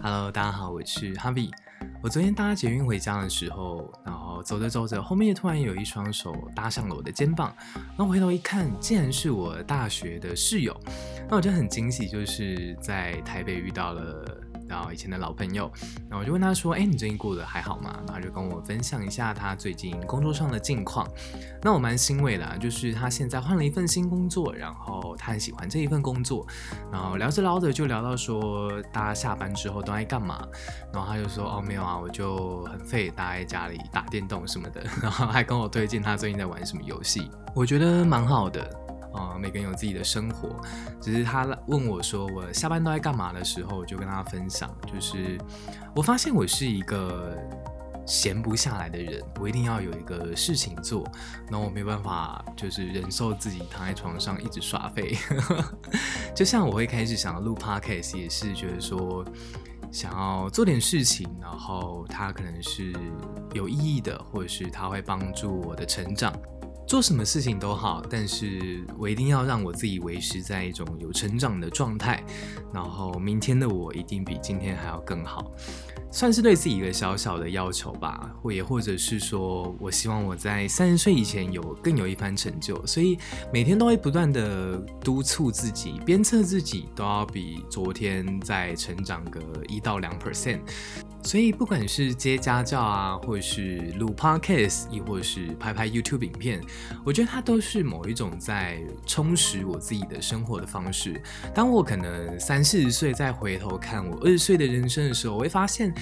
Hello，大家好，我是 Harvey。我昨天搭捷运回家的时候，然后走着走着，后面突然有一双手搭上了我的肩膀，然后回头一看，竟然是我大学的室友。那我就很惊喜，就是在台北遇到了。然后以前的老朋友，然后我就问他说：“哎，你最近过得还好吗？”然后就跟我分享一下他最近工作上的近况。那我蛮欣慰的，就是他现在换了一份新工作，然后他很喜欢这一份工作。然后聊着聊着就聊到说，大家下班之后都爱干嘛？然后他就说：“哦，没有啊，我就很废，待在家里打电动什么的。”然后还跟我推荐他最近在玩什么游戏，我觉得蛮好的。啊、呃，每个人有自己的生活，只是他问我说我下班都在干嘛的时候，我就跟他分享，就是我发现我是一个闲不下来的人，我一定要有一个事情做，然后我没办法就是忍受自己躺在床上一直耍废，就像我会开始想要录 podcast，也是觉得说想要做点事情，然后它可能是有意义的，或者是它会帮助我的成长。做什么事情都好，但是我一定要让我自己维持在一种有成长的状态，然后明天的我一定比今天还要更好，算是对自己一个小小的要求吧，或也或者是说我希望我在三十岁以前有更有一番成就，所以每天都会不断的督促自己，鞭策自己都要比昨天再成长个一到两 percent。所以，不管是接家教啊，或是录 podcast，亦或是拍拍 YouTube 影片，我觉得它都是某一种在充实我自己的生活的方式。当我可能三四十岁再回头看我二十岁的人生的时候，我会发现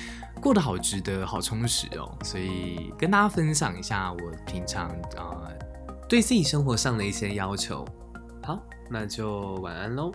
过得好值得，好充实哦。所以，跟大家分享一下我平常啊、对自己生活上的一些要求。好，那就晚安喽。